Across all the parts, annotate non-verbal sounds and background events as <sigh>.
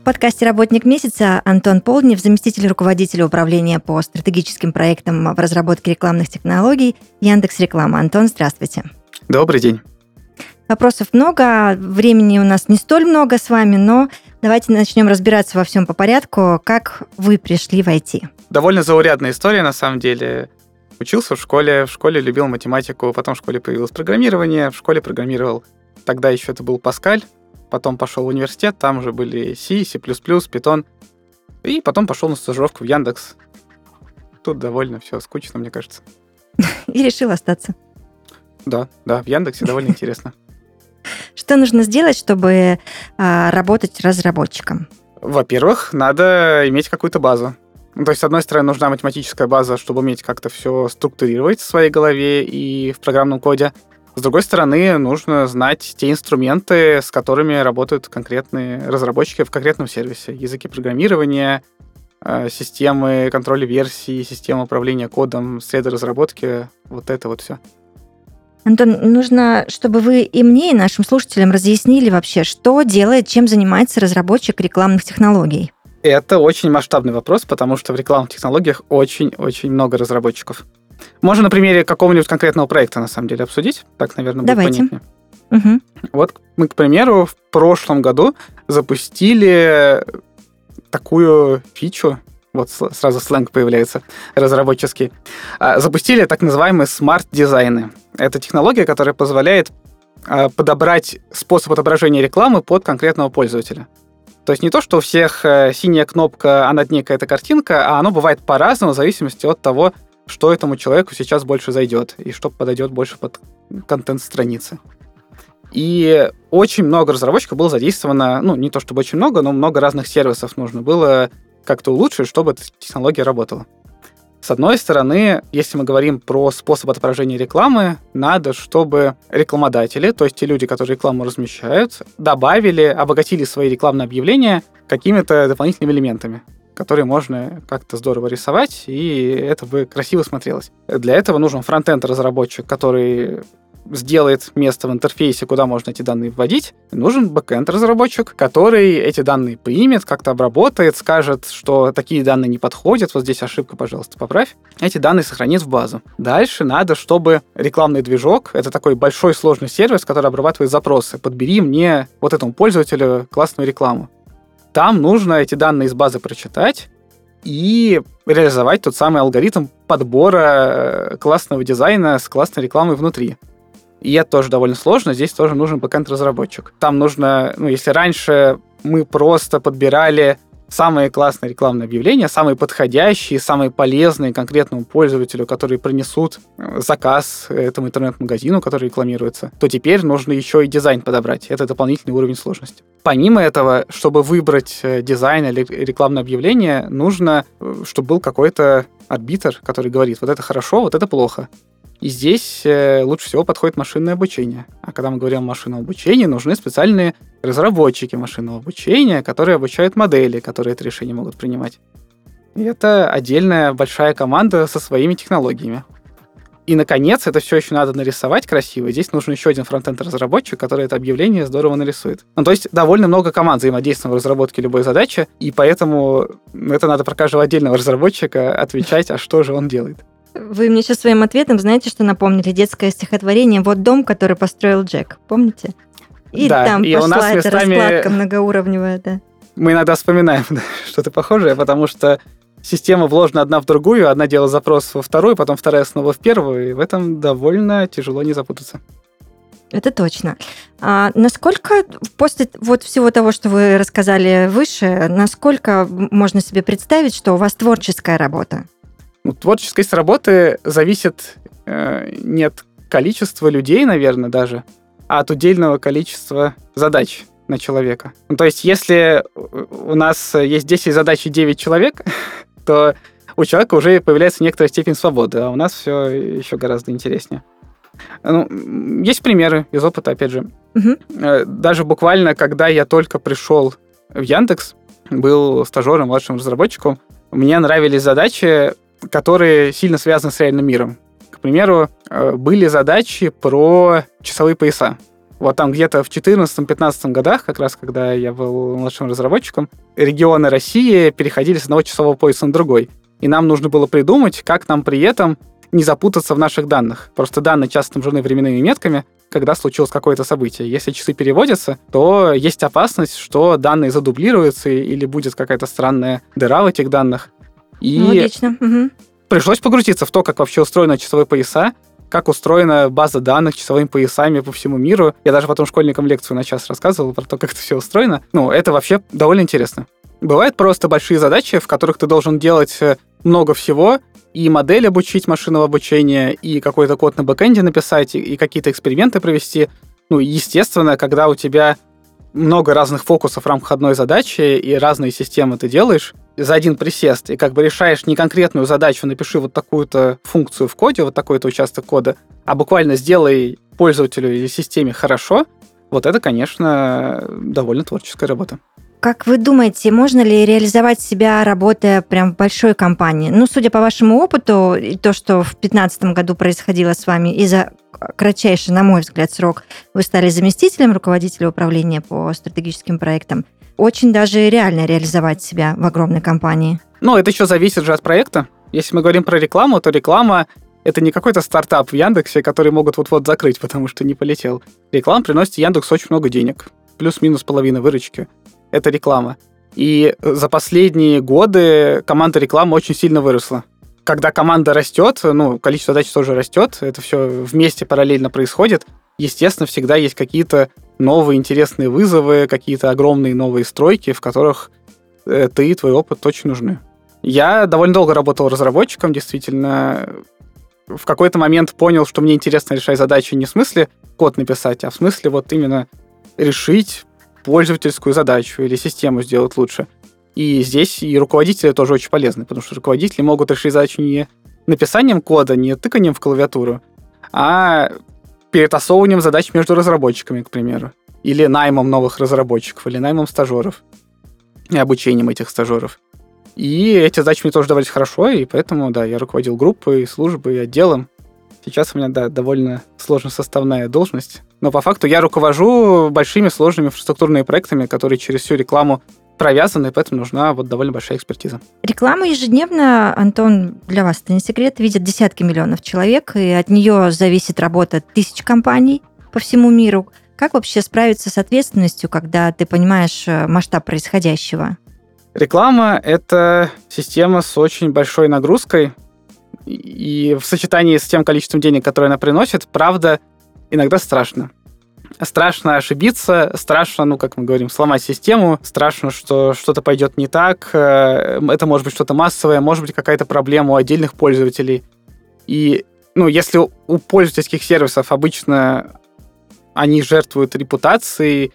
В подкасте «Работник месяца» Антон Полднев, заместитель руководителя управления по стратегическим проектам в разработке рекламных технологий Яндекс Реклама. Антон, здравствуйте. Добрый день. Вопросов много, времени у нас не столь много с вами, но давайте начнем разбираться во всем по порядку. Как вы пришли в IT? Довольно заурядная история, на самом деле. Учился в школе, в школе любил математику, потом в школе появилось программирование, в школе программировал. Тогда еще это был Паскаль, потом пошел в университет, там уже были C, C++, Python, и потом пошел на стажировку в Яндекс. Тут довольно все скучно, мне кажется. <laughs> И решил остаться. Да, да, в Яндексе довольно <laughs> интересно. Что нужно сделать, чтобы а, работать разработчиком? Во-первых, надо иметь какую-то базу. Ну, то есть, с одной стороны, нужна математическая база, чтобы уметь как-то все структурировать в своей голове и в программном коде. С другой стороны, нужно знать те инструменты, с которыми работают конкретные разработчики в конкретном сервисе. Языки программирования, э, системы контроля версий, системы управления кодом, среды разработки, вот это вот все. Антон, нужно, чтобы вы и мне, и нашим слушателям разъяснили вообще, что делает, чем занимается разработчик рекламных технологий. Это очень масштабный вопрос, потому что в рекламных технологиях очень-очень много разработчиков. Можно на примере какого-нибудь конкретного проекта, на самом деле, обсудить. Так, наверное, будет Давайте. понятнее. Угу. Вот мы, к примеру, в прошлом году запустили такую фичу, вот сразу сленг появляется разработческий, А, запустили так называемые смарт-дизайны. Это технология, которая позволяет а, подобрать способ отображения рекламы под конкретного пользователя. То есть не то, что у всех э, синяя кнопка, а над ней какая-то картинка, а оно бывает по-разному в зависимости от того, что этому человеку сейчас больше зайдет и что подойдет больше под контент страницы. И очень много разработчиков было задействовано, ну, не то чтобы очень много, но много разных сервисов нужно было как-то улучшить, чтобы эта технология работала. С одной стороны, если мы говорим про способ отображения рекламы, надо, чтобы рекламодатели, то есть те люди, которые рекламу размещают, добавили, обогатили свои рекламные объявления какими-то дополнительными элементами которые можно как-то здорово рисовать, и это бы красиво смотрелось. Для этого нужен фронтенд разработчик, который сделает место в интерфейсе, куда можно эти данные вводить. Нужен бэкенд разработчик, который эти данные примет, как-то обработает, скажет, что такие данные не подходят, вот здесь ошибка, пожалуйста, поправь. Эти данные сохранит в базу. Дальше надо, чтобы рекламный движок, это такой большой сложный сервис, который обрабатывает запросы. Подбери мне вот этому пользователю классную рекламу. Там нужно эти данные из базы прочитать и реализовать тот самый алгоритм подбора э, классного дизайна с классной рекламой внутри. И это тоже довольно сложно, здесь тоже нужен бэкэнд-разработчик. Там нужно, ну, если раньше мы просто подбирали самые классные рекламные объявления, самые подходящие, самые полезные конкретному пользователю, которые принесут э, заказ этому интернет-магазину, который рекламируется, то теперь нужно еще и дизайн подобрать. Это дополнительный уровень сложности. Помимо этого, чтобы выбрать э, дизайн или рекламное объявление, нужно, э, чтобы был какой-то арбитр, который говорит, вот это хорошо, вот это плохо. И здесь э, лучше всего подходит машинное обучение. А когда мы говорим о машинном обучении, нужны специальные разработчики машинного обучения, которые обучают модели, которые это решение могут принимать. И это отдельная большая команда со своими технологиями. И, наконец, это все еще надо нарисовать красиво. Здесь нужен еще один фронтенд-разработчик, который это объявление здорово нарисует. Ну, то есть довольно много команд взаимодействует в разработке любой задачи, и поэтому это надо про каждого отдельного разработчика отвечать, а что же он делает. Вы мне сейчас своим ответом знаете, что напомнили? Детское стихотворение «Вот дом, который построил Джек». Помните? И Да, там и у пошла нас эта местами- раскладка многоуровневая, да. Мы иногда вспоминаем что-то похожее, потому что система вложена одна в другую, одна делает запрос во вторую, потом вторая снова в первую, и в этом довольно тяжело не запутаться. Это точно. А насколько после вот всего того, что вы рассказали выше, насколько можно себе представить, что у вас творческая работа? Ну, творческость работы зависит э, не от количества людей, наверное, даже, а от удельного количества задач на человека. Ну, то есть, если у нас есть 10 задач и 9 человек, <laughs> то у человека уже появляется некоторая степень свободы, а у нас все еще гораздо интереснее. Ну, есть примеры из опыта, опять же. Э, Даже буквально, когда я только пришел в Яндекс, был стажером, младшим разработчиком, мне нравились задачи, которые сильно связаны с реальным миром. К примеру, э, были задачи про часовые пояса. Вот там где-то в 14-15 годах, как раз когда я был младшим разработчиком, регионы России переходили с одного часового пояса на другой. И нам нужно было придумать, как нам при этом не запутаться в наших данных. Просто данные часто снабжены временными метками, когда случилось какое-то событие. Если часы переводятся, то есть опасность, что данные задублируются или будет какая-то странная дыра в этих данных. И Логично. Мгм. пришлось погрузиться в то, как вообще устроены часовые пояса, как устроена база данных часовыми поясами по всему миру. Я даже потом школьникам лекцию на час рассказывал про то, как это все устроено. Ну, это вообще довольно интересно. Бывают просто большие задачи, в которых ты должен делать э, много всего, и модель обучить машинного обучения, и какой-то код на бэкэнде написать, и какие-то эксперименты провести. Ну, естественно, когда у тебя много разных фокусов в рамках одной задачи, и разные системы ты делаешь за один присест, и как бы решаешь не конкретную задачу, напиши вот такую-то функцию в коде, вот такой-то участок кода, а буквально сделай пользователю или системе хорошо, вот это, конечно, довольно творческая работа. Как вы думаете, можно ли реализовать себя, работая прям в большой компании? Ну, судя по вашему опыту, и то, что в 2015 году происходило с вами, и за кратчайший, на мой взгляд, срок вы стали заместителем руководителя управления по стратегическим проектам, очень даже реально реализовать себя в огромной компании. Ну, это еще зависит же от проекта. Если мы говорим про рекламу, то реклама это не какой-то стартап в Яндексе, который могут вот-вот закрыть, <laughs> потому что не полетел. Реклама приносит Яндексу очень много денег. Плюс-минус половина выручки. Это реклама. И за последние годы команда рекламы очень сильно выросла. Когда команда растет, ну, количество задач тоже растет, это все вместе параллельно происходит. Естественно, всегда есть какие-то новые интересные вызовы, какие-то огромные новые стройки, в которых э, ты и твой опыт очень нужны. Я довольно долго работал разработчиком, действительно. В какой-то момент понял, что мне интересно решать задачи не в смысле код написать, а в смысле вот именно решить пользовательскую задачу или систему сделать лучше. И здесь и руководители тоже очень полезны, потому что руководители могут решить задачу не написанием кода, не тыканием в клавиатуру, а перетасовыванием задач между разработчиками, к примеру. Или наймом новых разработчиков, или наймом стажеров. И обучением этих стажеров. И эти задачи мне тоже давались хорошо, и поэтому, да, я руководил группой, службой, отделом. Сейчас у меня, да, довольно сложно составная должность. Но по факту я руковожу большими сложными инфраструктурными проектами, которые через всю рекламу провязаны, и поэтому нужна вот довольно большая экспертиза. Рекламу ежедневно, Антон, для вас это не секрет, видят десятки миллионов человек, и от нее зависит работа тысяч компаний по всему миру. Как вообще справиться с ответственностью, когда ты понимаешь э, масштаб происходящего? Реклама — это система с очень большой нагрузкой, и в сочетании с тем количеством денег, которое она приносит, правда, иногда страшно. Страшно ошибиться, страшно, ну, как мы говорим, сломать систему, страшно, что что-то пойдет не так, э, это может быть что-то массовое, может быть какая-то проблема у отдельных пользователей. И, ну, если у пользовательских сервисов обычно они жертвуют репутацией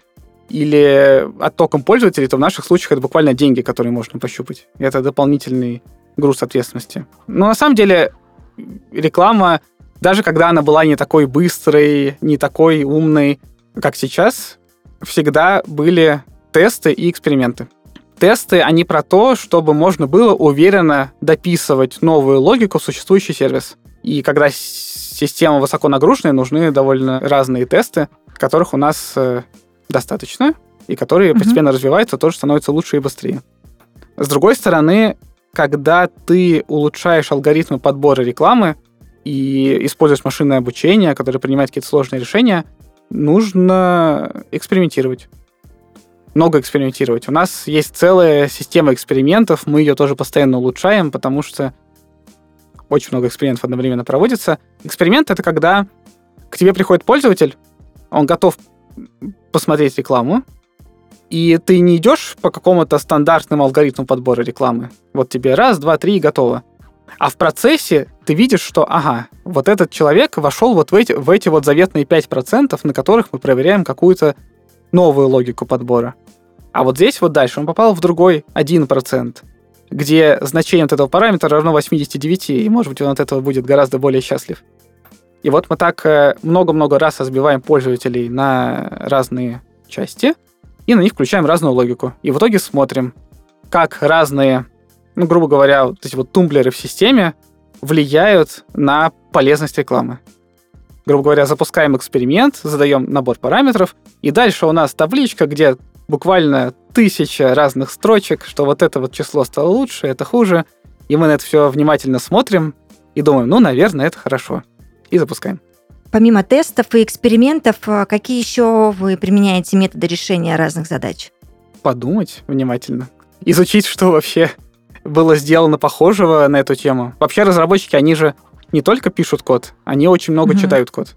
или оттоком пользователей, то в наших случаях это буквально деньги, которые можно пощупать. Это дополнительный груз ответственности. Но на самом деле реклама, даже когда она была не такой быстрой, не такой умной, как сейчас, всегда были тесты и эксперименты. Тесты, они про то, чтобы можно было уверенно дописывать новую логику в существующий сервис. И когда система высоко нагруженная, нужны довольно разные тесты, которых у нас э, достаточно, и которые Мгм. постепенно развиваются, тоже становятся лучше и быстрее. С другой стороны, когда ты улучшаешь алгоритмы подбора рекламы и используешь машинное обучение, которое принимает какие-то сложные решения, нужно экспериментировать. Много экспериментировать. У нас есть целая система экспериментов, мы ее тоже постоянно улучшаем, потому что очень много экспериментов одновременно проводится. Эксперимент — это когда к тебе приходит пользователь, он готов посмотреть рекламу, и ты не идешь по какому-то стандартному алгоритму подбора рекламы. Вот тебе раз, два, три и готово. А в процессе ты видишь, что, ага, вот этот человек вошел вот в эти, в эти вот заветные 5%, на которых мы проверяем какую-то новую логику подбора. А вот здесь вот дальше он попал в другой 1%. где значение вот этого параметра равно 89, и, может быть, он от этого будет гораздо более счастлив. И вот мы так э, много-много раз разбиваем пользователей на разные части, и на них включаем разную логику. И в итоге смотрим, как разные, ну, грубо говоря, вот эти вот тумблеры в системе влияют на полезность рекламы. Грубо говоря, запускаем эксперимент, задаем набор параметров, и дальше у нас табличка, где буквально тысяча разных строчек, что вот это вот число стало лучше, это хуже. И мы на это все внимательно смотрим и думаем, ну, наверное, это хорошо. И запускаем. Помимо тестов и экспериментов, а какие еще вы применяете методы решения разных задач? Подумать внимательно. Изучить, что вообще было сделано похожего на эту тему. Вообще разработчики, они же не только пишут код, они очень много mm-hmm. читают код.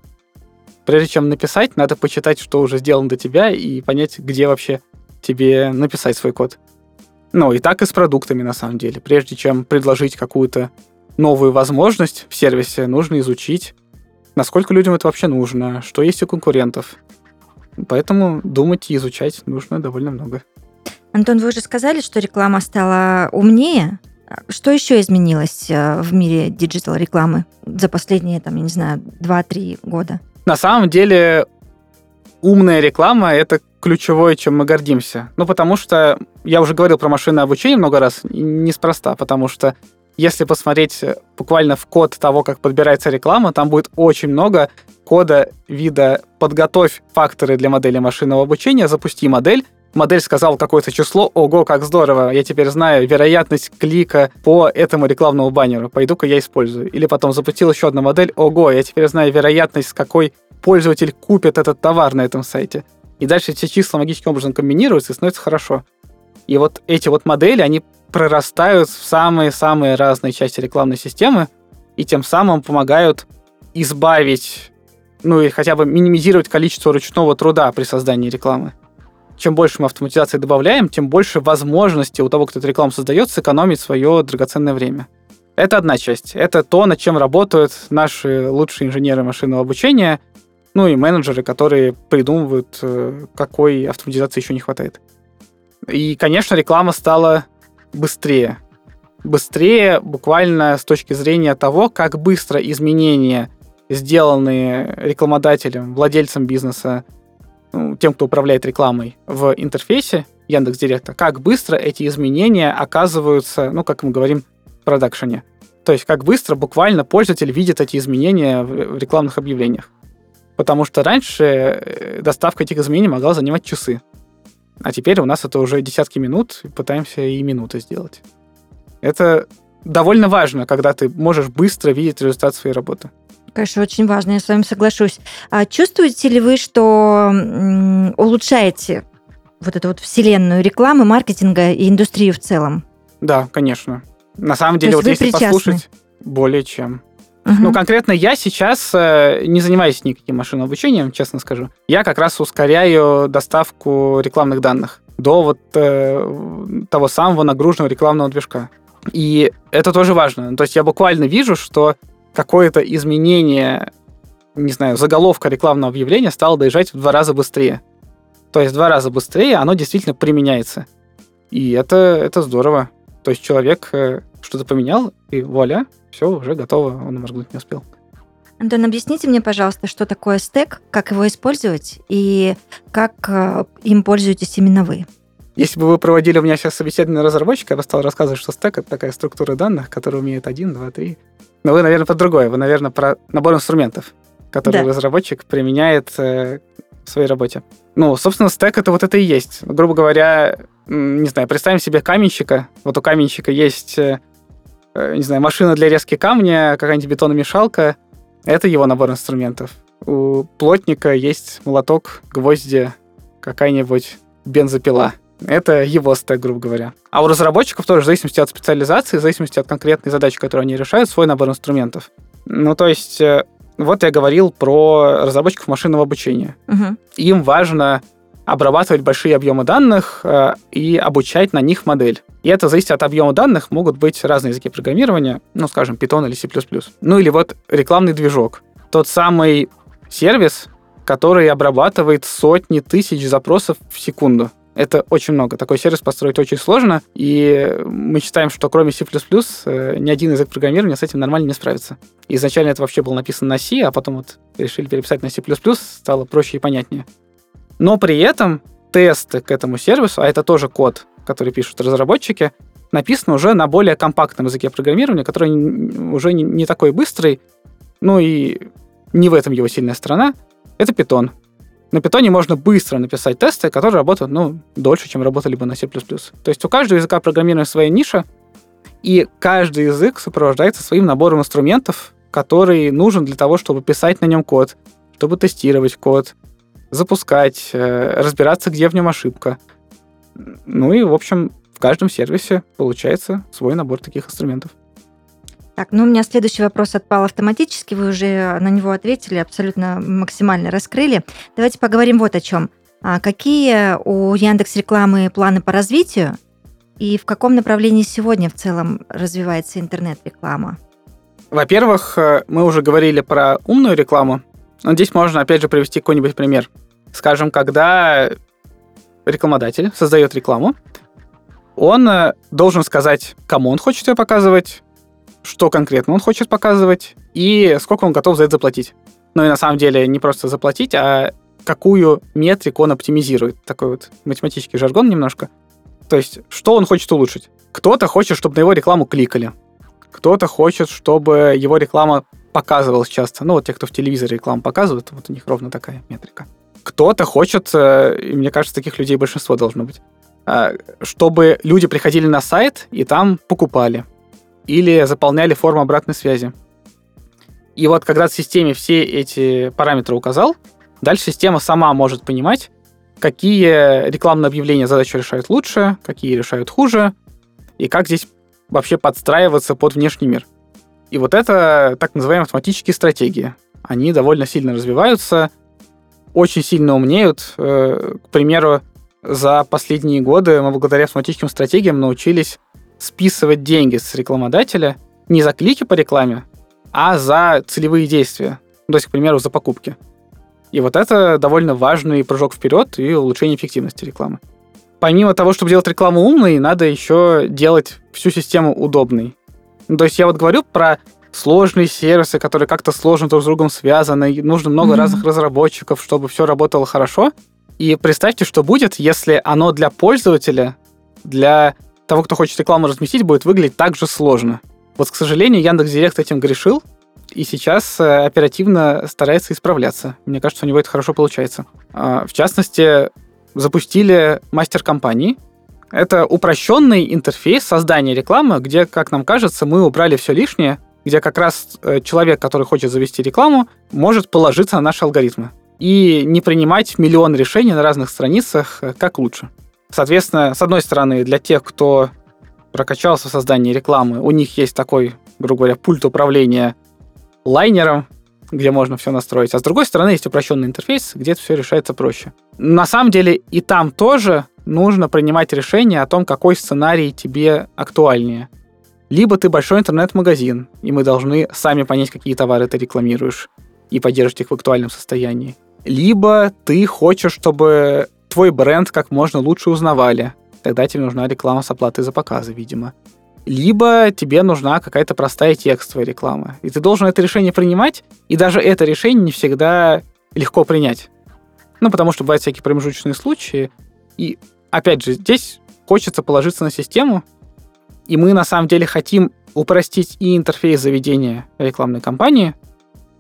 Прежде чем написать, надо почитать, что уже сделано до тебя, и понять, где вообще тебе написать свой код. Ну, и так и с продуктами, на самом деле. Прежде чем предложить какую-то новую возможность в сервисе, нужно изучить, насколько людям это вообще нужно, что есть у конкурентов. Поэтому думать и изучать нужно довольно много. Антон, вы уже сказали, что реклама стала умнее. Что еще изменилось э, в мире диджитал-рекламы за последние, там, я не знаю, 2-3 года? На самом деле умная реклама — это ключевое, чем мы гордимся. Ну, потому что я уже говорил про машинное обучение много раз, неспроста, потому что если посмотреть буквально в код того, как подбирается реклама, там будет очень много кода вида «подготовь факторы для модели машинного обучения», «запусти модель», модель сказала какое-то число, ого, как здорово, я теперь знаю вероятность клика по этому рекламному баннеру, пойду-ка я использую. Или потом запустил еще одну модель, ого, я теперь знаю вероятность, какой пользователь купит этот товар на этом сайте. И дальше эти числа магическим образом комбинируются и становится хорошо. И вот эти вот модели, они прорастают в самые-самые разные части рекламной системы и тем самым помогают избавить, ну и хотя бы минимизировать количество ручного труда при создании рекламы. Чем больше мы автоматизации добавляем, тем больше возможностей у того, кто эту рекламу создает, сэкономить свое драгоценное время. Это одна часть. Это то, над чем работают наши лучшие инженеры машинного обучения, ну и менеджеры, которые придумывают, э, какой автоматизации еще не хватает. И, конечно, реклама стала быстрее. Быстрее буквально с точки зрения того, как быстро изменения, сделанные рекламодателем, владельцем бизнеса, ну, тем, кто управляет рекламой в интерфейсе Яндекс Директа, как быстро эти изменения оказываются, ну, как мы говорим, в продакшене. То есть как быстро буквально пользователь видит эти изменения в рекламных объявлениях. Потому что раньше э, доставка этих изменений могла занимать часы. А теперь у нас это уже десятки минут, и пытаемся и минуты сделать. Это довольно важно, когда ты можешь быстро видеть результат своей работы. Конечно, очень важно, я с вами соглашусь. А чувствуете ли вы, что улучшаете вот эту вот вселенную рекламы, маркетинга и индустрию в целом? Да, конечно. На самом деле, вот если причастны? послушать, более чем. Ну, конкретно я сейчас э, не занимаюсь никаким машинным обучением, честно скажу. Я как раз ускоряю доставку рекламных данных до вот э, того самого нагруженного рекламного движка. И это тоже важно. То есть я буквально вижу, что какое-то изменение, не знаю, заголовка рекламного объявления стало доезжать в два раза быстрее. То есть в два раза быстрее оно действительно применяется. И это, это здорово. То есть человек э, что-то поменял, и вуаля, все, уже готово, он моргнуть не успел. Антон, объясните мне, пожалуйста, что такое стек, как его использовать и как э, им пользуетесь именно вы? Если бы вы проводили у меня сейчас собеседование разработчика, я бы стал рассказывать, что стек — это такая структура данных, которая умеет один, два, три. Но вы, наверное, про другое. Вы, наверное, про набор инструментов, которые да. разработчик применяет э, в своей работе. Ну, собственно, стек — это вот это и есть. Грубо говоря, не знаю, представим себе каменщика. Вот у каменщика есть Э, не знаю, машина для резки камня, какая-нибудь бетономешалка. Это его набор инструментов. У плотника есть молоток, гвозди, какая-нибудь бензопила. Это его стек, грубо говоря. А у разработчиков тоже, в зависимости от специализации, в зависимости от конкретной задачи, которую они решают, свой набор инструментов. Ну, то есть, э, вот я говорил про разработчиков машинного обучения. Угу. Им важно обрабатывать большие объемы данных э, и обучать на них модель. И это зависит от объема данных, могут быть разные языки программирования, ну, скажем, Python или C++. Ну, или вот рекламный движок. Тот самый сервис, который обрабатывает сотни тысяч запросов в секунду. Это очень много. Такой сервис построить очень сложно, и мы считаем, что кроме C++ э, ни один язык программирования с этим нормально не справится. Изначально это вообще было написано на C, а потом вот решили переписать на C++, стало проще и понятнее. Но при этом тесты к этому сервису, а это тоже код, который пишут разработчики, написано уже на более компактном языке программирования, который уже не такой быстрый, ну и не в этом его сильная сторона, это Python. На питоне можно быстро написать тесты, которые работают, ну, дольше, чем работали бы на C++. То есть у каждого языка программирования своя ниша, и каждый язык сопровождается своим набором инструментов, который нужен для того, чтобы писать на нем код, чтобы тестировать код, запускать, э, разбираться, где в нем ошибка. Ну и, в общем, в каждом сервисе получается свой набор таких инструментов. Так, ну у меня следующий вопрос отпал автоматически, вы уже на него ответили, абсолютно максимально раскрыли. Давайте поговорим вот о чем. А какие у Яндекс рекламы планы по развитию и в каком направлении сегодня в целом развивается интернет-реклама? Во-первых, э, мы уже говорили про умную рекламу, но здесь можно опять же привести какой-нибудь пример. Скажем, когда рекламодатель создает рекламу, он э, должен сказать, кому он хочет ее показывать, что конкретно он хочет показывать и сколько он готов за это заплатить. Ну и на самом деле не просто заплатить, а какую метрику он оптимизирует. Такой вот математический жаргон немножко. То есть, что он хочет улучшить? Кто-то хочет, чтобы на его рекламу кликали. Кто-то хочет, чтобы его реклама показывалась часто. Ну, вот те, кто в телевизоре рекламу показывают, вот у них ровно такая метрика. Кто-то хочет, э, и мне кажется, таких людей большинство должно быть, э, чтобы люди приходили на сайт и там покупали или заполняли форму обратной связи. И вот когда в системе все эти параметры указал, дальше система сама может понимать, какие рекламные объявления задачу решают лучше, какие решают хуже, и как здесь вообще подстраиваться под внешний мир. И вот это так называемые автоматические стратегии. Они довольно сильно развиваются, очень сильно умнеют. Э, к примеру, за последние годы мы благодаря автоматическим стратегиям научились списывать деньги с рекламодателя не за клики по рекламе, а за целевые действия. То есть, к примеру, за покупки. И вот это довольно важный прыжок вперед и улучшение эффективности рекламы. Помимо того, чтобы делать рекламу умной, надо еще делать всю систему удобной. Ну, то есть я вот говорю про сложные сервисы, которые как-то сложно друг с другом связаны, нужно много mm-hmm. разных разработчиков, чтобы все работало хорошо. И представьте, что будет, если оно для пользователя, для того, кто хочет рекламу разместить, будет выглядеть так же сложно. Вот, к сожалению, Яндекс Директ этим грешил, и сейчас э, оперативно старается исправляться. Мне кажется, у него это хорошо получается. А, в частности, запустили мастер компании. Это упрощенный интерфейс создания рекламы, где, как нам кажется, мы убрали все лишнее, где как раз э, человек, который хочет завести рекламу, может положиться на наши алгоритмы и не принимать миллион решений на разных страницах, э, как лучше. Соответственно, с одной стороны, для тех, кто прокачался в создании рекламы, у них есть такой, грубо говоря, пульт управления лайнером, где можно все настроить. А с другой стороны, есть упрощенный интерфейс, где это все решается проще. На самом деле и там тоже нужно принимать решение о том, какой сценарий тебе актуальнее. Либо ты большой интернет-магазин, и мы должны сами понять, какие товары ты рекламируешь и поддерживать их в актуальном состоянии. Либо ты хочешь, чтобы твой бренд как можно лучше узнавали. Тогда тебе нужна реклама с оплатой за показы, видимо. Либо тебе нужна какая-то простая текстовая реклама. И ты должен это решение принимать, и даже это решение не всегда легко принять. Ну, потому что бывают всякие промежуточные случаи. И, опять же, здесь хочется положиться на систему, и мы на самом деле хотим упростить и интерфейс заведения рекламной кампании,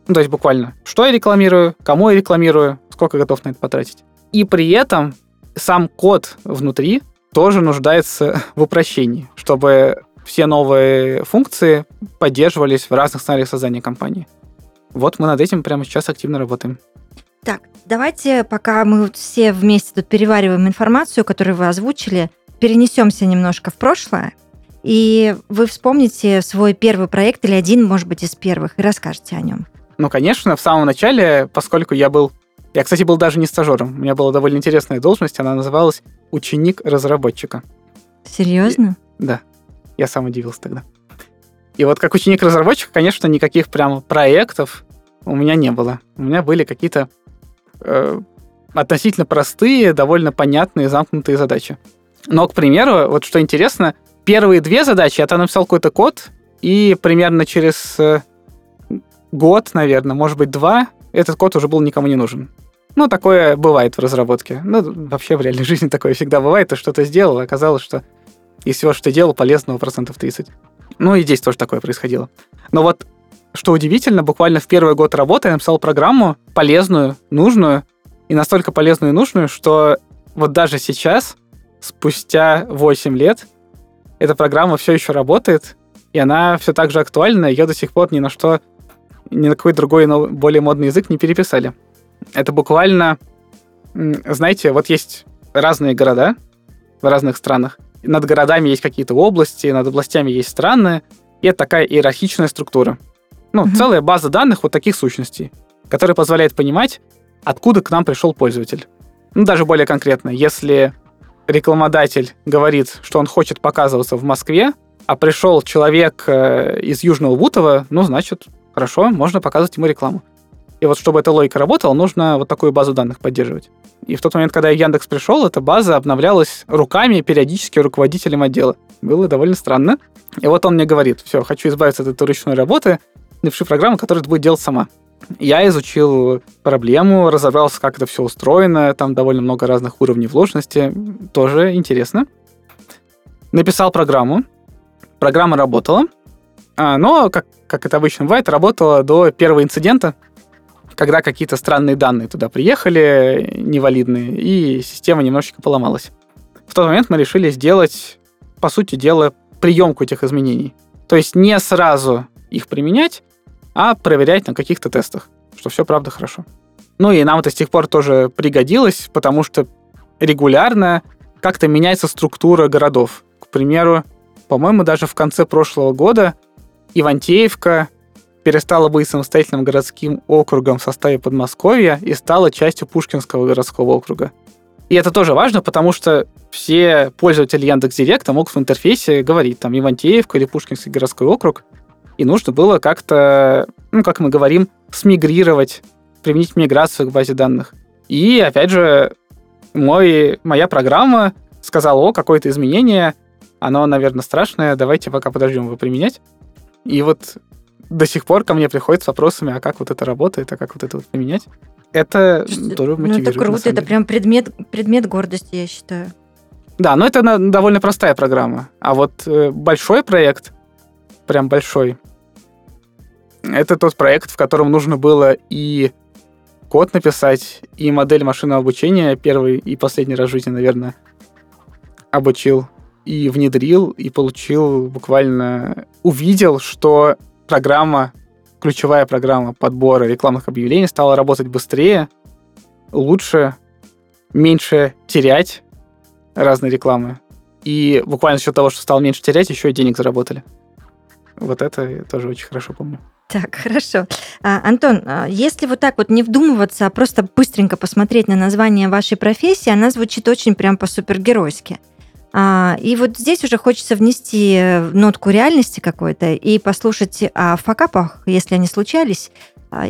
ну, то есть буквально, что я рекламирую, кому я рекламирую, сколько готов на это потратить. И при этом сам код внутри тоже нуждается <laughs> в упрощении, чтобы все новые функции поддерживались в разных сценариях создания компании. Вот мы над этим прямо сейчас активно работаем. Так, давайте, пока мы все вместе тут перевариваем информацию, которую вы озвучили, перенесемся немножко в прошлое, и вы вспомните свой первый проект или один, может быть, из первых, и расскажете о нем. Ну, конечно, в самом начале, поскольку я был я, кстати, был даже не стажером. У меня была довольно интересная должность, она называлась ученик разработчика. Серьезно? И, да. Я сам удивился тогда. И вот как ученик разработчика, конечно, никаких прямо проектов у меня не было. У меня были какие-то э, относительно простые, довольно понятные, замкнутые задачи. Но, к примеру, вот что интересно, первые две задачи я там написал какой-то код, и примерно через э, год, наверное, может быть, два, этот код уже был никому не нужен. Ну, такое бывает в разработке. Ну, вообще в реальной <laughs> жизни такое всегда бывает. Ты что-то сделал, оказалось, что из всего, что ты делал, полезного процентов 30. Ну, и здесь тоже такое происходило. Но вот, что удивительно, буквально в первый год работы я написал программу полезную, нужную, и настолько полезную и нужную, что вот даже сейчас, спустя 8 лет, эта программа все еще работает, и она все так же актуальна, ее до сих пор ни на что, ни на какой другой, но более модный язык не переписали. Это буквально, знаете, вот есть разные города в разных странах, над городами есть какие-то области, над областями есть страны, и это такая иерархичная структура. Ну, mm-hmm. целая база данных вот таких сущностей, которая позволяет понимать, откуда к нам пришел пользователь. Ну, даже более конкретно, если рекламодатель говорит, что он хочет показываться в Москве, а пришел человек э, из Южного Бутова, ну, значит, хорошо, можно показывать ему рекламу. И вот чтобы эта логика работала, нужно вот такую базу данных поддерживать. И в тот момент, когда Яндекс пришел, эта база обновлялась руками периодически руководителем отдела. Было довольно странно. И вот он мне говорит, все, хочу избавиться от этой ручной работы, напиши программу, которая это будет делать сама. Я изучил проблему, разобрался, как это все устроено, там довольно много разных уровней вложенности, тоже интересно. Написал программу, программа работала, а, но, как, как это обычно бывает, работала до первого инцидента, когда какие-то странные данные туда приехали, невалидные, и система немножечко поломалась. В тот момент мы решили сделать, по сути дела, приемку этих изменений. То есть не сразу их применять, а проверять на каких-то тестах, что все правда хорошо. Ну и нам это с тех пор тоже пригодилось, потому что регулярно как-то меняется структура городов. К примеру, по-моему, даже в конце прошлого года Ивантеевка перестала быть самостоятельным городским округом в составе Подмосковья и стала частью Пушкинского городского округа. И это тоже важно, потому что все пользователи Яндекс.Директа могут в интерфейсе говорить там Ивантеевка или Пушкинский городской округ, и нужно было как-то, ну, как мы говорим, смигрировать, применить миграцию к базе данных. И, опять же, мой, моя программа сказала, о, какое-то изменение, оно, наверное, страшное, давайте пока подождем его применять. И вот до сих пор ко мне приходят с вопросами, а как вот это работает, а как вот это вот поменять. Это тоже мотивирует. Ну, это круто, это прям предмет, предмет гордости, я считаю. Да, но это довольно простая программа. А вот э, большой проект, прям большой, это тот проект, в котором нужно было и код написать, и модель машинного обучения первый и последний раз в жизни, наверное, обучил и внедрил, и получил буквально... Увидел, что программа, ключевая программа подбора рекламных объявлений стала работать быстрее, лучше, меньше терять разные рекламы. И буквально за счет того, что стал меньше терять, еще и денег заработали. Вот это я тоже очень хорошо помню. Так, хорошо. А, Антон, а, если вот так вот не вдумываться, а просто быстренько посмотреть на название вашей профессии, она звучит очень прям по-супергеройски. А, и вот здесь уже хочется внести э, нотку реальности какой-то и послушать о факапах, если они случались, а,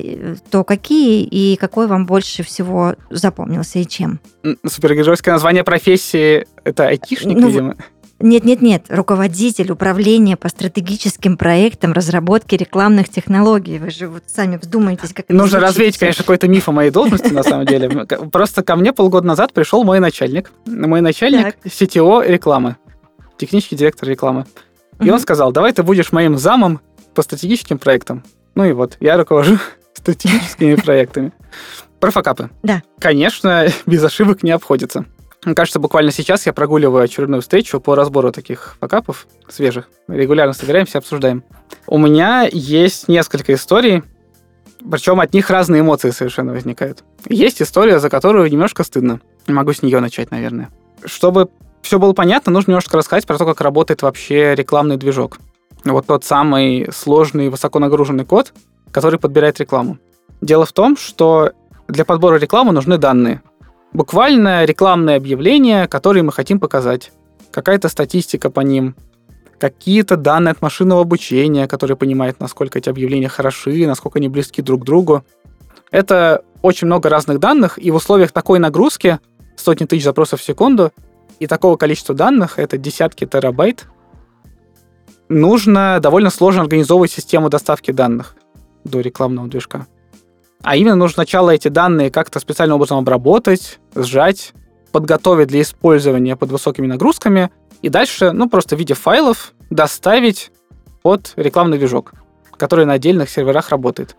то какие и какой вам больше всего запомнился и чем? Супергеройское название профессии — это айтишник, ну, видимо. Нет-нет-нет, руководитель управления по стратегическим проектам разработки рекламных технологий. Вы же вот сами вздумаетесь, как это Нужно развеять, конечно, какой-то миф о моей должности, на самом деле. <laughs> Просто ко мне полгода назад пришел мой начальник. Мой начальник CTO рекламы, технический директор рекламы. И он сказал, давай ты будешь моим замом по стратегическим проектам. Ну и вот, я руковожу <laughs> стратегическими проектами. Про факапы. Да. Конечно, <laughs> без ошибок не обходится. Мне кажется, буквально сейчас я прогуливаю очередную встречу по разбору таких факапов свежих. Регулярно собираемся, обсуждаем. У меня есть несколько историй, причем от них разные эмоции совершенно возникают. Есть история, за которую немножко стыдно. Могу с нее начать, наверное. Чтобы все было понятно, нужно немножко рассказать про то, как работает вообще рекламный движок. Вот тот самый сложный высоконагруженный код, который подбирает рекламу. Дело в том, что для подбора рекламы нужны данные. Буквально рекламные объявления, которые мы хотим показать. Какая-то статистика по ним. Какие-то данные от машинного обучения, которые понимают, насколько эти объявления хороши, насколько они близки друг к другу. Это очень много разных данных, и в условиях такой нагрузки, сотни тысяч запросов в секунду, и такого количества данных, это десятки терабайт, нужно довольно сложно организовывать систему доставки данных до рекламного движка. А именно нужно сначала эти данные как-то специальным образом обработать, сжать, подготовить для использования под высокими нагрузками, и дальше, ну, просто в виде файлов доставить под рекламный движок, который на отдельных серверах работает.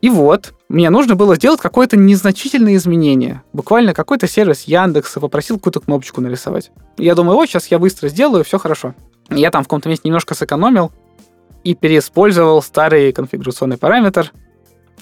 И вот, мне нужно было сделать какое-то незначительное изменение. Буквально какой-то сервис Яндекса попросил какую-то кнопочку нарисовать. Я думаю, вот сейчас я быстро сделаю, все хорошо. Я там в каком-то месте немножко сэкономил и переиспользовал старый конфигурационный параметр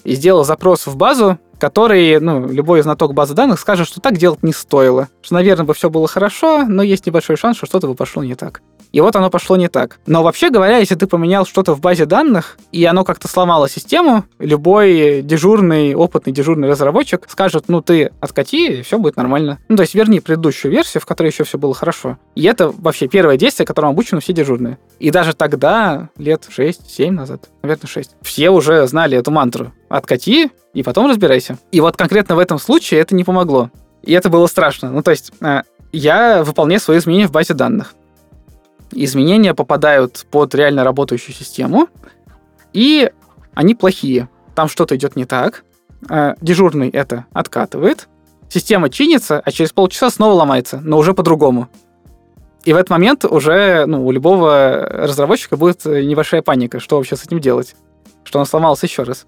и сделал запрос в базу, который, ну, любой знаток базы данных скажет, что так делать не стоило. Что, наверное, бы все было хорошо, но есть небольшой шанс, что что-то бы пошло не так. И вот оно пошло не так. Но вообще говоря, если ты поменял что-то в базе данных, и оно как-то сломало систему, любой дежурный, опытный дежурный разработчик скажет, ну ты откати, и все будет нормально. Ну то есть верни предыдущую версию, в которой еще все было хорошо. И это вообще первое действие, которому обучены все дежурные. И даже тогда, лет 6-7 назад, наверное, 6, все уже знали эту мантру. Откати, и потом разбирайся. И вот конкретно в этом случае это не помогло. И это было страшно. Ну, то есть, э, я выполняю свои изменения в базе данных изменения попадают под реально работающую систему, и они плохие. Там что-то идет не так, э, дежурный это откатывает, система чинится, а через полчаса снова ломается, но уже по-другому. И в этот момент уже ну, у любого разработчика будет небольшая паника, что вообще с этим делать, что он сломался еще раз.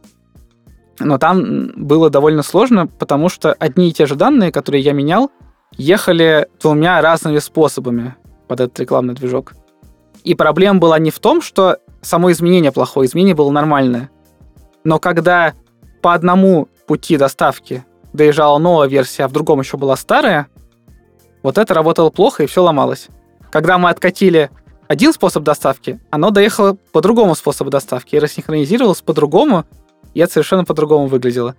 Но там было довольно сложно, потому что одни и те же данные, которые я менял, ехали двумя разными способами под этот рекламный движок. И проблема была не в том, что само изменение плохое, изменение было нормальное. Но когда по одному пути доставки доезжала новая версия, а в другом еще была старая, вот это работало плохо и все ломалось. Когда мы откатили один способ доставки, оно доехало по другому способу доставки и рассинхронизировалось по-другому, и это совершенно по-другому выглядело.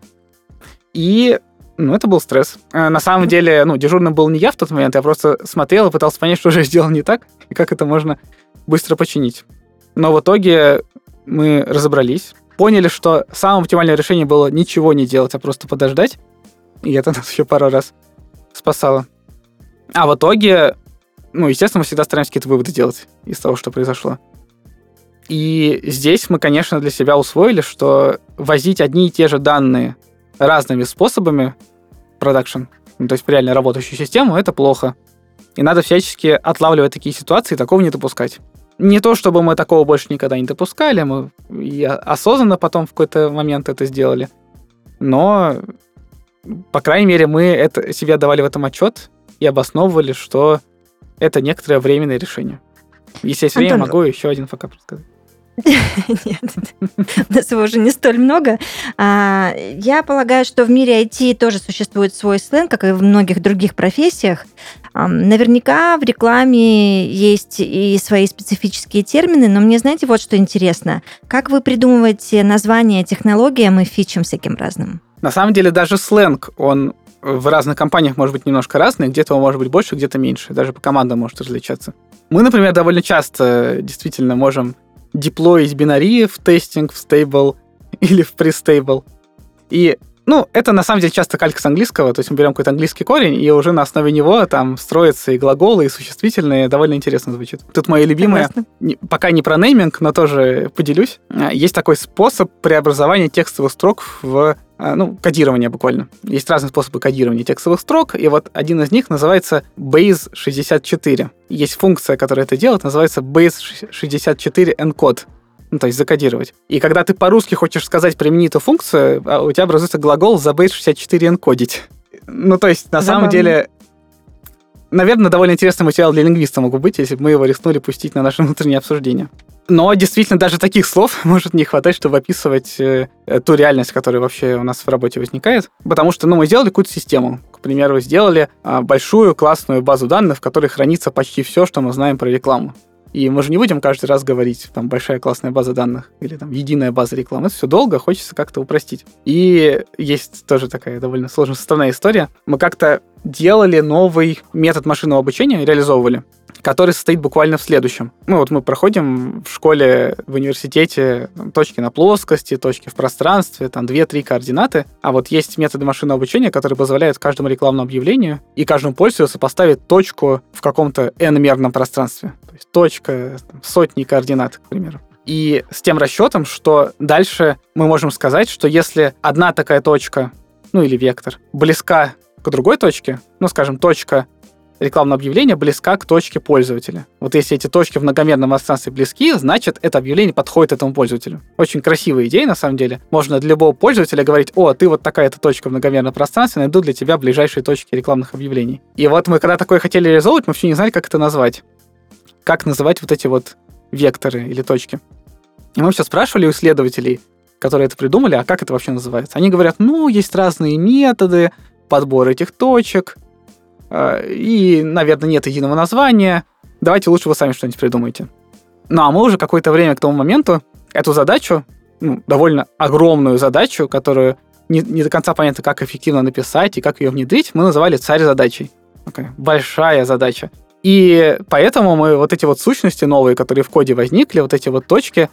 И ну, это был стресс. Э, на самом деле, ну, дежурным был не я в тот момент, я просто смотрел и пытался понять, <laughs> что же сделал не так, и как это можно быстро починить. Но в итоге мы разобрались, поняли, что самое оптимальное решение было ничего не делать, а просто подождать. И это <laughs> нас еще пару раз спасало. А в итоге, ну, естественно, мы всегда стараемся какие-то выводы делать из того, что произошло. И здесь мы, конечно, для себя усвоили, что возить одни и те же данные разными способами продакшн, ну, то есть реально работающую систему, это плохо. И надо всячески отлавливать такие ситуации и такого не допускать. Не то, чтобы мы такого больше никогда не допускали, мы и осознанно потом в какой-то момент это сделали. Но, по крайней мере, мы это, себе давали в этом отчет и обосновывали, что это некоторое временное решение. Если есть время, могу еще один факап рассказать. Нет, у <laughs> нас его уже не столь много. А, я полагаю, что в мире IT тоже существует свой сленг, как и в многих других профессиях. Наверняка в рекламе есть и свои специфические термины, но мне, знаете, вот что интересно. Как вы придумываете названия технологиям и фичам всяким разным? На самом деле даже сленг, он в разных компаниях может быть немножко разный, где-то он может быть больше, где-то меньше, даже по командам может различаться. Мы, например, довольно часто действительно можем деплоить бинарии в тестинг, в стейбл <laughs> или в пристейбл. И ну, это на самом деле часто калька с английского, то есть мы берем какой-то английский корень, и уже на основе него там строятся и глаголы, и существительные, довольно интересно звучит. Тут моя любимая, не, пока не про нейминг, но тоже поделюсь. Есть такой способ преобразования текстовых строк в ну, кодирование буквально. Есть разные способы кодирования текстовых строк, и вот один из них называется base64. Есть функция, которая это делает, называется base64 encode ну, то есть закодировать. И когда ты по-русски хочешь сказать «примени эту функцию», а у тебя образуется глагол за base64 энкодить. Ну, то есть, на Забавно. самом деле, наверное, довольно интересный материал для лингвиста мог быть, если бы мы его рискнули пустить на наше внутреннее обсуждение. Но действительно даже таких слов <laughs> может не хватать, чтобы описывать э, ту реальность, которая вообще у нас в работе возникает. Потому что ну, мы сделали какую-то систему. К примеру, сделали э, большую классную базу данных, в которой хранится почти все, что мы знаем про рекламу. И мы же не будем каждый раз говорить, там, большая классная база данных или там единая база рекламы. Это все долго, хочется как-то упростить. И есть тоже такая довольно сложная составная история. Мы как-то делали новый метод машинного обучения, реализовывали, который состоит буквально в следующем. Ну вот мы проходим в школе, в университете точки на плоскости, точки в пространстве, там 2-3 координаты, а вот есть методы машинного обучения, которые позволяют каждому рекламному объявлению и каждому пользователю поставить точку в каком-то n-мерном пространстве. То есть точка там, сотни координат, к примеру. И с тем расчетом, что дальше мы можем сказать, что если одна такая точка, ну или вектор, близка к другой точке, ну, скажем, точка рекламного объявления близка к точке пользователя. Вот если эти точки в многомерном пространстве близки, значит, это объявление подходит этому пользователю. Очень красивая идея, на самом деле. Можно для любого пользователя говорить, о, ты вот такая-то точка в многомерном пространстве, найду для тебя ближайшие точки рекламных объявлений. И вот мы когда такое хотели реализовывать, мы вообще не знали, как это назвать. Как называть вот эти вот векторы или точки. И мы все спрашивали у исследователей, которые это придумали, а как это вообще называется? Они говорят, ну, есть разные методы подбора этих точек, и, наверное, нет единого названия. Давайте лучше вы сами что-нибудь придумайте. Ну, а мы уже какое-то время к тому моменту эту задачу, ну, довольно огромную задачу, которую не, не до конца понятно, как эффективно написать и как ее внедрить, мы называли царь задачей. Такая большая задача. И поэтому мы вот эти вот сущности новые, которые в коде возникли, вот эти вот точки,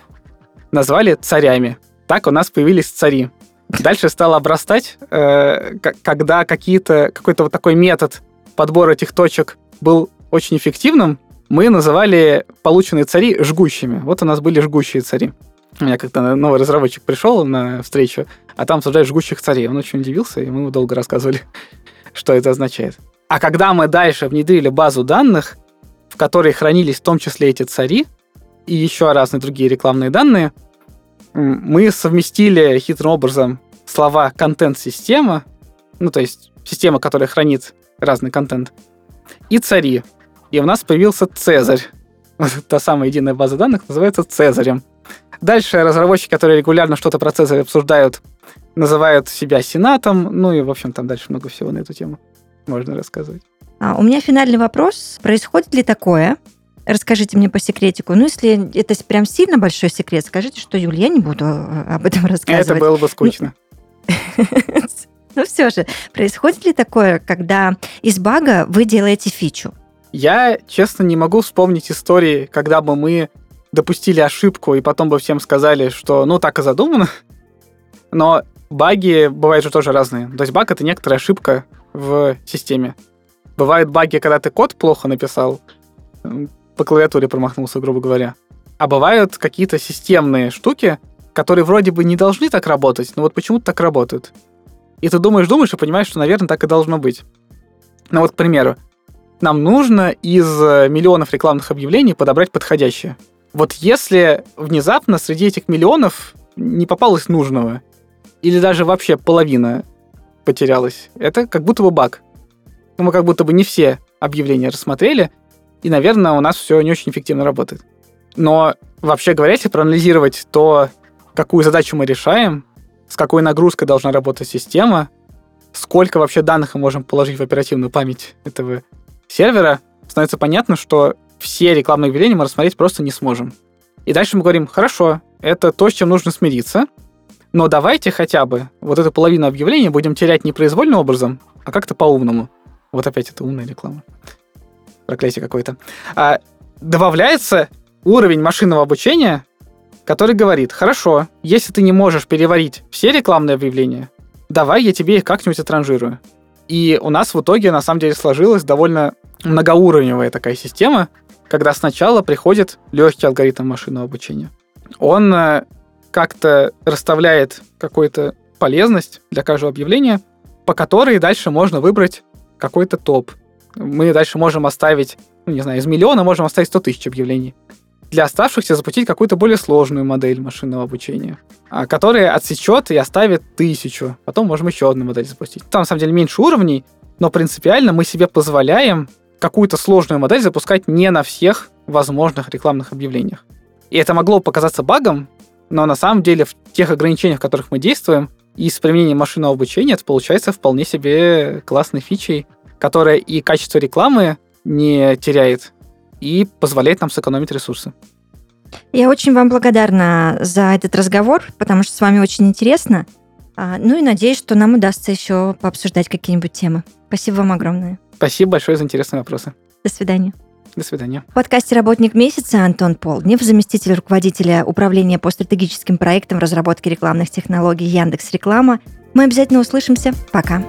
назвали царями. Так у нас появились цари. Дальше стало обрастать, э, когда какие-то, какой-то вот такой метод подбора этих точек был очень эффективным, мы называли полученные цари жгущими. Вот у нас были жгущие цари. У меня как-то новый разработчик пришел на встречу, а там обсуждают жгущих царей. Он очень удивился, и мы ему долго рассказывали, <laughs> что это означает. А когда мы дальше внедрили базу данных, в которой хранились в том числе эти цари, и еще разные другие рекламные данные, мы совместили хитрым образом слова контент-система, ну, то есть система, которая хранит разный контент, и цари. И у нас появился Цезарь. Вот та самая единая база данных называется Цезарем. Дальше разработчики, которые регулярно что-то про Цезаря обсуждают, называют себя Сенатом. Ну и, в общем, там дальше много всего на эту тему можно рассказывать. А, у меня финальный вопрос. Происходит ли такое, Расскажите мне по секретику. Ну, если это прям сильно большой секрет, скажите, что, Юль, я не буду э, об этом рассказывать. Это было бы скучно. <laughs> Ну, все же, происходит ли такое, когда из бага вы делаете фичу? Я, честно, не могу вспомнить истории, когда бы мы допустили ошибку, и потом бы всем сказали, что ну так и задумано. Но баги бывают же тоже разные. То есть баг — это некоторая ошибка в системе. Бывают баги, когда ты код плохо написал, по клавиатуре промахнулся, грубо говоря. А бывают какие-то системные штуки, которые вроде бы не должны так работать, но вот почему-то так работают. И ты думаешь, думаешь и понимаешь, что, наверное, так и должно быть. Ну вот, к примеру, нам нужно из э, миллионов рекламных объявлений подобрать подходящее. Вот если внезапно среди этих миллионов не попалось нужного, или даже вообще половина потерялась, это как будто бы баг. Ну, мы как будто бы не все объявления рассмотрели, и, наверное, у нас все не очень эффективно работает. Но вообще говоря, если проанализировать то, какую задачу мы решаем, с какой нагрузкой должна работать система, сколько вообще данных мы можем положить в оперативную память этого сервера, становится понятно, что все рекламные объявления мы рассмотреть просто не сможем. И дальше мы говорим, хорошо, это то, с чем нужно смириться, но давайте хотя бы вот эту половину объявления будем терять не произвольным образом, а как-то по-умному. Вот опять это умная реклама проклятие какое-то, а, добавляется уровень машинного обучения, который говорит, хорошо, если ты не можешь переварить все рекламные объявления, давай я тебе их как-нибудь отранжирую. И у нас в итоге, на самом деле, сложилась довольно многоуровневая такая система, когда сначала приходит легкий алгоритм машинного обучения. Он э, как-то расставляет какую-то полезность для каждого объявления, по которой дальше можно выбрать какой-то топ мы дальше можем оставить, ну, не знаю, из миллиона можем оставить 100 тысяч объявлений. Для оставшихся запустить какую-то более сложную модель машинного обучения, а, которая отсечет и оставит тысячу. Потом можем еще одну модель запустить. Там, на самом деле, меньше уровней, но принципиально мы себе позволяем какую-то сложную модель запускать не на всех возможных рекламных объявлениях. И это могло показаться багом, но на самом деле в тех ограничениях, в которых мы действуем, и с применением машинного обучения это получается вполне себе классной фичей, которая и качество рекламы не теряет, и позволяет нам сэкономить ресурсы. Я очень вам благодарна за этот разговор, потому что с вами очень интересно. А, ну и надеюсь, что нам удастся еще пообсуждать какие-нибудь темы. Спасибо вам огромное. Спасибо большое за интересные вопросы. До свидания. До свидания. В подкасте «Работник месяца» Антон Полднев, заместитель руководителя управления по стратегическим проектам разработки рекламных технологий Яндекс Реклама. Мы обязательно услышимся. Пока.